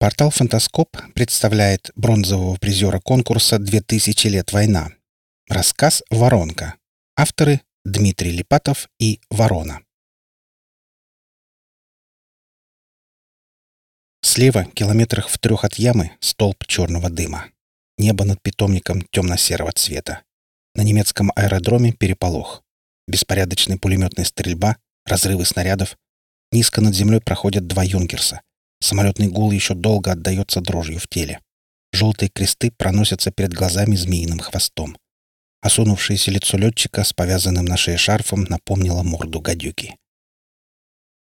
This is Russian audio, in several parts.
Портал «Фантаскоп» представляет бронзового призера конкурса «2000 лет война». Рассказ «Воронка». Авторы Дмитрий Липатов и Ворона. Слева, километрах в трех от ямы, столб черного дыма. Небо над питомником темно-серого цвета. На немецком аэродроме переполох. Беспорядочная пулеметная стрельба, разрывы снарядов. Низко над землей проходят два юнкерса. Самолетный гул еще долго отдается дрожью в теле. Желтые кресты проносятся перед глазами змеиным хвостом. Осунувшееся лицо летчика с повязанным на шее шарфом напомнило морду гадюки.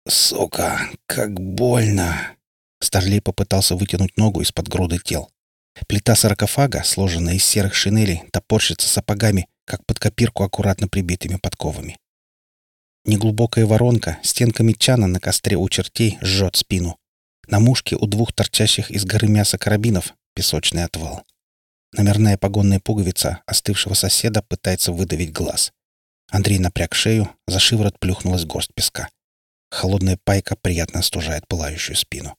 «Сука, как больно!» Старлей попытался вытянуть ногу из-под груды тел. Плита саркофага, сложенная из серых шинелей, топорщится сапогами, как под копирку аккуратно прибитыми подковами. Неглубокая воронка стенками чана на костре у чертей жжет спину. На мушке у двух торчащих из горы мяса карабинов песочный отвал. Номерная погонная пуговица остывшего соседа пытается выдавить глаз. Андрей напряг шею, за шиворот плюхнулась горсть песка. Холодная пайка приятно остужает пылающую спину.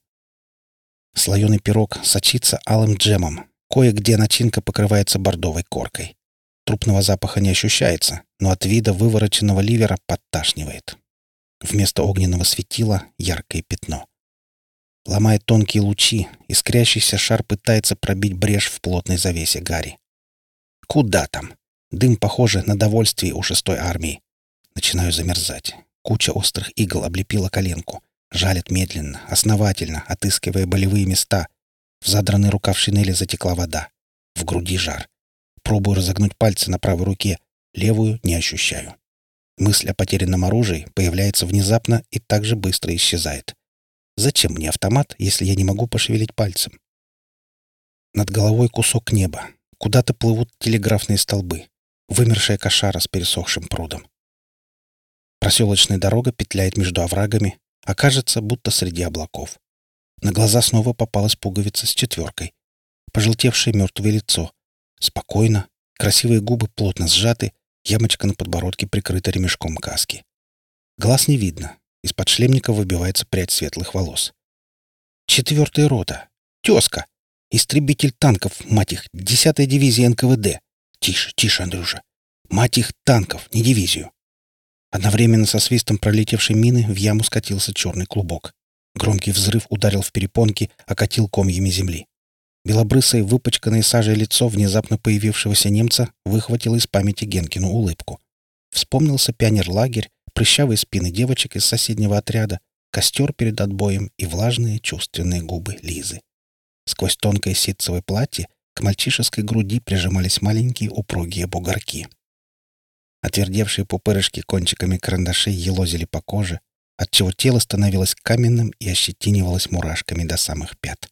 Слоеный пирог сочится алым джемом. Кое-где начинка покрывается бордовой коркой. Трупного запаха не ощущается, но от вида вывороченного ливера подташнивает. Вместо огненного светила — яркое пятно. Ломая тонкие лучи, искрящийся шар пытается пробить брешь в плотной завесе Гарри. Куда там? Дым, похоже, на довольствие у шестой армии. Начинаю замерзать. Куча острых игл облепила коленку. Жалит медленно, основательно, отыскивая болевые места. В задранный рукав шинели затекла вода. В груди жар. Пробую разогнуть пальцы на правой руке. Левую не ощущаю. Мысль о потерянном оружии появляется внезапно и также быстро исчезает. Зачем мне автомат, если я не могу пошевелить пальцем? Над головой кусок неба. Куда-то плывут телеграфные столбы. Вымершая кошара с пересохшим прудом. Проселочная дорога петляет между оврагами, а кажется, будто среди облаков. На глаза снова попалась пуговица с четверкой. Пожелтевшее мертвое лицо. Спокойно, красивые губы плотно сжаты, ямочка на подбородке прикрыта ремешком каски. Глаз не видно, из-под шлемника выбивается прядь светлых волос. Четвертая рота. Тезка. Истребитель танков, мать их, десятая дивизия НКВД. Тише, тише, Андрюша. Мать их танков, не дивизию. Одновременно со свистом пролетевшей мины в яму скатился черный клубок. Громкий взрыв ударил в перепонки, окатил комьями земли. Белобрысое, выпачканное сажей лицо внезапно появившегося немца выхватило из памяти Генкину улыбку. Вспомнился пионер-лагерь, прыщавые спины девочек из соседнего отряда, костер перед отбоем и влажные чувственные губы Лизы. Сквозь тонкое ситцевое платье к мальчишеской груди прижимались маленькие упругие бугорки. Отвердевшие пупырышки кончиками карандашей елозили по коже, отчего тело становилось каменным и ощетинивалось мурашками до самых пят.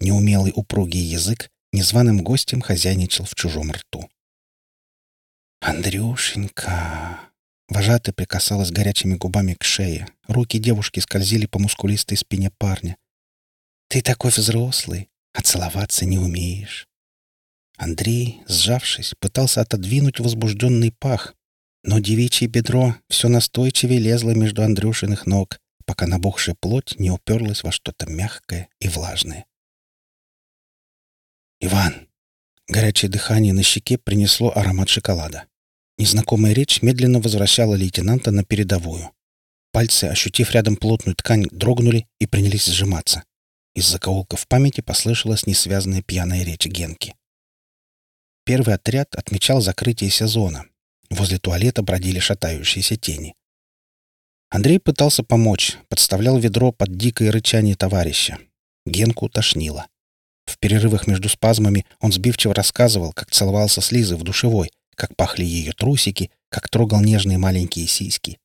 Неумелый упругий язык незваным гостем хозяйничал в чужом рту. «Андрюшенька!» Вожатая прикасалась горячими губами к шее. Руки девушки скользили по мускулистой спине парня. «Ты такой взрослый, а целоваться не умеешь». Андрей, сжавшись, пытался отодвинуть возбужденный пах, но девичье бедро все настойчивее лезло между Андрюшиных ног, пока набухшая плоть не уперлась во что-то мягкое и влажное. «Иван!» Горячее дыхание на щеке принесло аромат шоколада. Незнакомая речь медленно возвращала лейтенанта на передовую. Пальцы, ощутив рядом плотную ткань, дрогнули и принялись сжиматься. Из закоулка в памяти послышалась несвязанная пьяная речь Генки. Первый отряд отмечал закрытие сезона. Возле туалета бродили шатающиеся тени. Андрей пытался помочь, подставлял ведро под дикое рычание товарища. Генку тошнило. В перерывах между спазмами он сбивчиво рассказывал, как целовался с Лизой в душевой, как пахли ее трусики, как трогал нежные маленькие сиськи.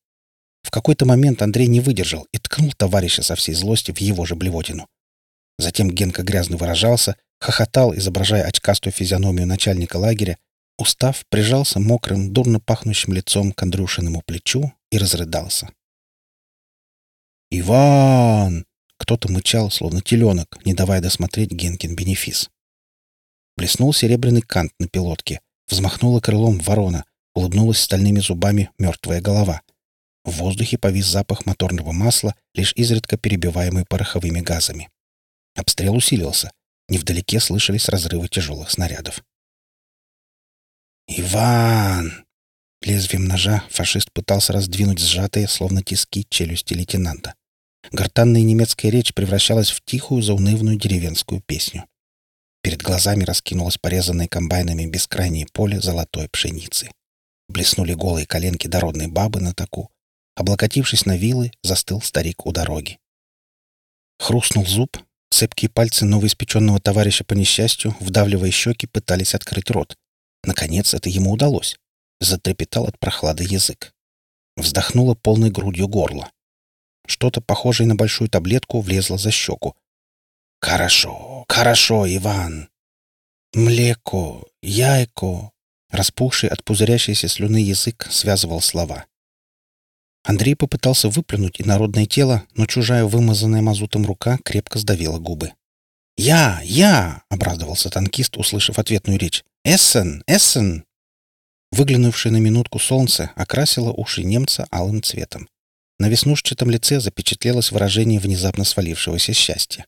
В какой-то момент Андрей не выдержал и ткнул товарища со всей злости в его же блевотину. Затем Генка грязно выражался, хохотал, изображая очкастую физиономию начальника лагеря, устав, прижался мокрым, дурно пахнущим лицом к Андрюшиному плечу и разрыдался. «Иван!» — кто-то мычал, словно теленок, не давая досмотреть Генкин бенефис. Блеснул серебряный кант на пилотке, Взмахнула крылом ворона, улыбнулась стальными зубами мертвая голова. В воздухе повис запах моторного масла, лишь изредка перебиваемый пороховыми газами. Обстрел усилился. Невдалеке слышались разрывы тяжелых снарядов. «Иван!» Лезвием ножа фашист пытался раздвинуть сжатые, словно тиски, челюсти лейтенанта. Гортанная немецкая речь превращалась в тихую, заунывную деревенскую песню. Перед глазами раскинулось порезанное комбайнами бескрайнее поле золотой пшеницы. Блеснули голые коленки дородной бабы на таку. Облокотившись на вилы, застыл старик у дороги. Хрустнул зуб, цепкие пальцы новоиспеченного товарища по несчастью, вдавливая щеки, пытались открыть рот. Наконец это ему удалось. Затрепетал от прохлады язык. Вздохнула полной грудью горло. Что-то похожее на большую таблетку влезло за щеку. «Хорошо, хорошо, Иван!» «Млеко, яйко!» Распухший от пузырящейся слюны язык связывал слова. Андрей попытался выплюнуть инородное тело, но чужая вымазанная мазутом рука крепко сдавила губы. «Я! Я!» — обрадовался танкист, услышав ответную речь. «Эссен! Эссен!» Выглянувшее на минутку солнце окрасило уши немца алым цветом. На веснушчатом лице запечатлелось выражение внезапно свалившегося счастья.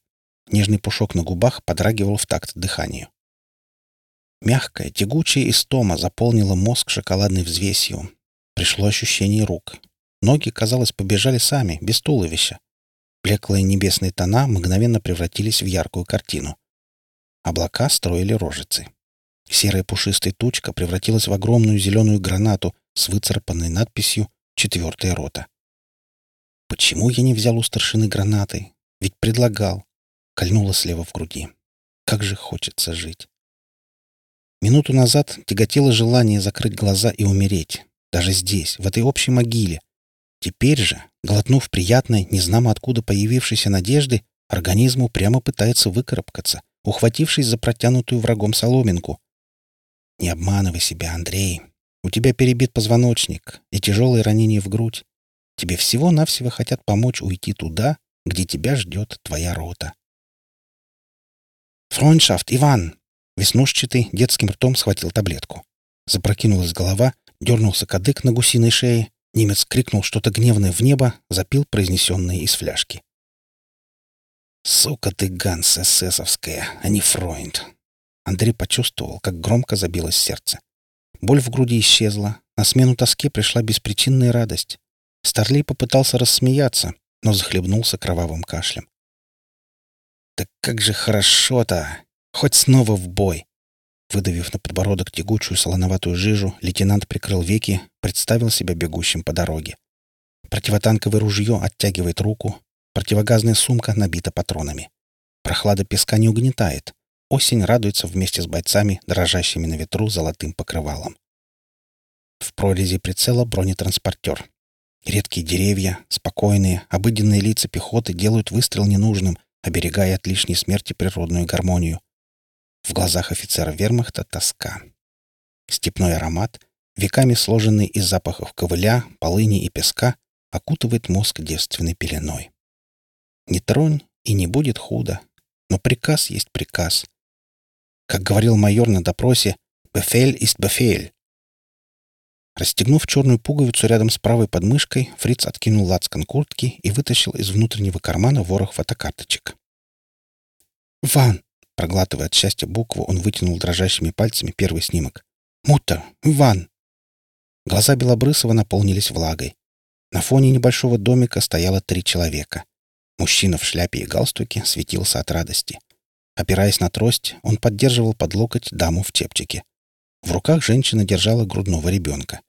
Нежный пушок на губах подрагивал в такт дыханию. Мягкая, тягучая истома заполнила мозг шоколадной взвесью. Пришло ощущение рук. Ноги, казалось, побежали сами, без туловища. Блеклые небесные тона мгновенно превратились в яркую картину. Облака строили рожицы. Серая пушистая тучка превратилась в огромную зеленую гранату с выцарапанной надписью «Четвертая рота». Почему я не взял у старшины гранаты? Ведь предлагал. Кольнуло слева в груди. Как же хочется жить. Минуту назад тяготело желание закрыть глаза и умереть. Даже здесь, в этой общей могиле. Теперь же, глотнув приятной, незнамо откуда появившейся надежды, организму прямо пытается выкарабкаться, ухватившись за протянутую врагом соломинку. Не обманывай себя, Андрей. У тебя перебит позвоночник и тяжелое ранение в грудь. Тебе всего-навсего хотят помочь уйти туда, где тебя ждет твоя рота. «Фройндшафт, Иван!» Веснушчатый детским ртом схватил таблетку. Запрокинулась голова, дернулся кадык на гусиной шее, немец крикнул что-то гневное в небо, запил произнесенное из фляжки. «Сука ты, Ганс эсэсовская, а не Фройнд!» Андрей почувствовал, как громко забилось сердце. Боль в груди исчезла, на смену тоске пришла беспричинная радость. Старлей попытался рассмеяться, но захлебнулся кровавым кашлем. «Так как же хорошо-то! Хоть снова в бой!» Выдавив на подбородок тягучую солоноватую жижу, лейтенант прикрыл веки, представил себя бегущим по дороге. Противотанковое ружье оттягивает руку, противогазная сумка набита патронами. Прохлада песка не угнетает. Осень радуется вместе с бойцами, дрожащими на ветру золотым покрывалом. В прорези прицела бронетранспортер. Редкие деревья, спокойные, обыденные лица пехоты делают выстрел ненужным, оберегая от лишней смерти природную гармонию. В глазах офицера вермахта тоска. Степной аромат, веками сложенный из запахов ковыля, полыни и песка, окутывает мозг девственной пеленой. Не тронь, и не будет худо. Но приказ есть приказ. Как говорил майор на допросе, «Бефель ist Бефель». Расстегнув черную пуговицу рядом с правой подмышкой, Фриц откинул лацкан куртки и вытащил из внутреннего кармана ворох фотокарточек. «Ван!» — проглатывая от счастья букву, он вытянул дрожащими пальцами первый снимок. «Муттер! Ван!» Глаза Белобрысова наполнились влагой. На фоне небольшого домика стояло три человека. Мужчина в шляпе и галстуке светился от радости. Опираясь на трость, он поддерживал под локоть даму в чепчике. В руках женщина держала грудного ребенка.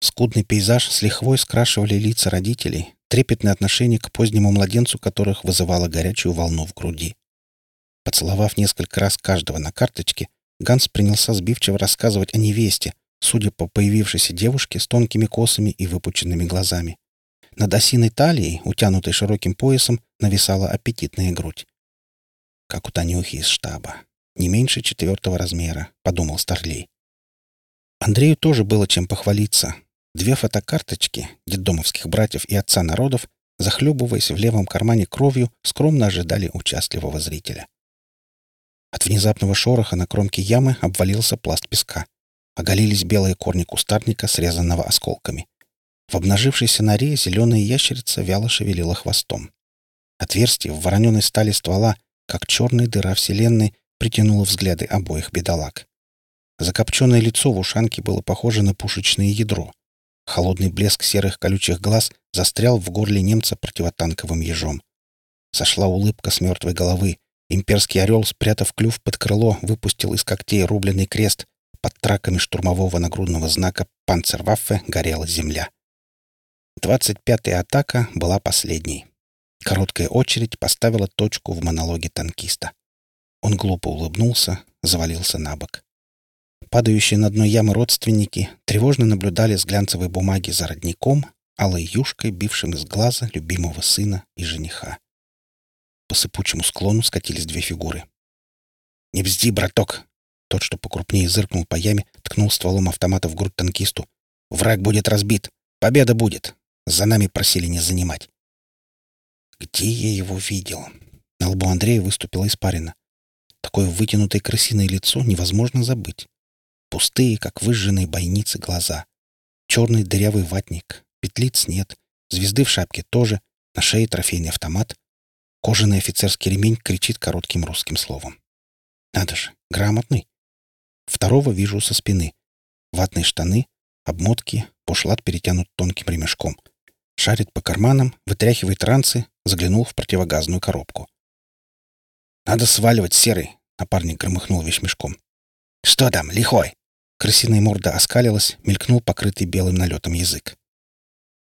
Скудный пейзаж с лихвой скрашивали лица родителей, трепетное отношение к позднему младенцу которых вызывало горячую волну в груди. Поцеловав несколько раз каждого на карточке, Ганс принялся сбивчиво рассказывать о невесте, судя по появившейся девушке с тонкими косами и выпученными глазами. Над осиной талией, утянутой широким поясом, нависала аппетитная грудь. Как у Танюхи из штаба. Не меньше четвертого размера, подумал Старлей. Андрею тоже было чем похвалиться. Две фотокарточки детдомовских братьев и отца народов, захлебываясь в левом кармане кровью, скромно ожидали участливого зрителя. От внезапного шороха на кромке ямы обвалился пласт песка. Оголились белые корни кустарника, срезанного осколками. В обнажившейся норе зеленая ящерица вяло шевелила хвостом. Отверстие в вороненой стали ствола как черная дыра вселенной притянула взгляды обоих бедолаг. Закопченное лицо в ушанке было похоже на пушечное ядро. Холодный блеск серых колючих глаз застрял в горле немца противотанковым ежом. Сошла улыбка с мертвой головы. Имперский орел, спрятав клюв под крыло, выпустил из когтей рубленый крест. Под траками штурмового нагрудного знака «Панцерваффе» горела земля. Двадцать пятая атака была последней. Короткая очередь поставила точку в монологе танкиста. Он глупо улыбнулся, завалился на бок. Падающие на дно ямы родственники тревожно наблюдали с глянцевой бумаги за родником, алой юшкой, бившим из глаза любимого сына и жениха. По сыпучему склону скатились две фигуры. «Не бзди, браток!» Тот, что покрупнее зыркнул по яме, ткнул стволом автомата в грудь танкисту. «Враг будет разбит! Победа будет! За нами просили не занимать!» Где я его видел? На лбу Андрея выступила испарина. Такое вытянутое крысиное лицо невозможно забыть. Пустые, как выжженные бойницы, глаза. Черный дырявый ватник. Петлиц нет. Звезды в шапке тоже. На шее трофейный автомат. Кожаный офицерский ремень кричит коротким русским словом. Надо же, грамотный. Второго вижу со спины. Ватные штаны, обмотки, пошлат перетянут тонким ремешком. Шарит по карманам, вытряхивает ранцы, заглянул в противогазную коробку. «Надо сваливать, Серый!» — напарник громыхнул вещмешком. «Что там, лихой?» Крысиная морда оскалилась, мелькнул покрытый белым налетом язык.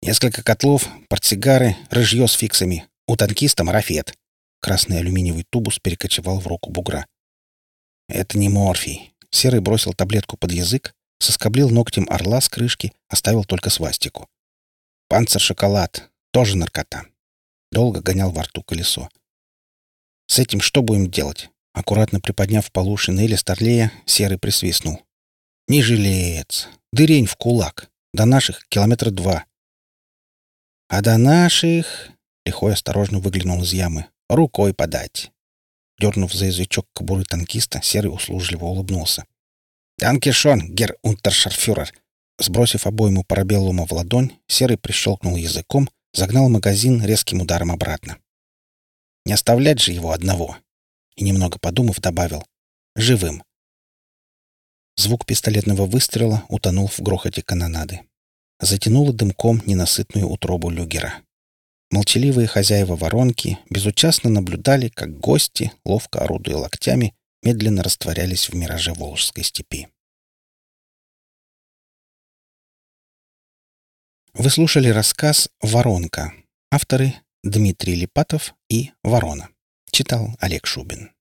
«Несколько котлов, портсигары, рыжье с фиксами. У танкиста марафет». Красный алюминиевый тубус перекочевал в руку бугра. «Это не морфий». Серый бросил таблетку под язык, соскоблил ногтем орла с крышки, оставил только свастику. «Панцер-шоколад. Тоже наркота». Долго гонял во рту колесо. «С этим что будем делать?» Аккуратно приподняв полу шинели Старлея, Серый присвистнул. Не жилец. Дырень в кулак. До наших километра два. А до наших... Лихой осторожно выглянул из ямы. Рукой подать. Дернув за язычок кобуры танкиста, Серый услужливо улыбнулся. «Данкишон, гер унтершарфюрер!» Сбросив обойму парабеллума в ладонь, Серый прищелкнул языком, загнал магазин резким ударом обратно. «Не оставлять же его одного!» И, немного подумав, добавил. «Живым!» Звук пистолетного выстрела утонул в грохоте канонады. Затянуло дымком ненасытную утробу люгера. Молчаливые хозяева воронки безучастно наблюдали, как гости, ловко орудуя локтями, медленно растворялись в мираже Волжской степи. Вы слушали рассказ «Воронка». Авторы Дмитрий Липатов и Ворона. Читал Олег Шубин.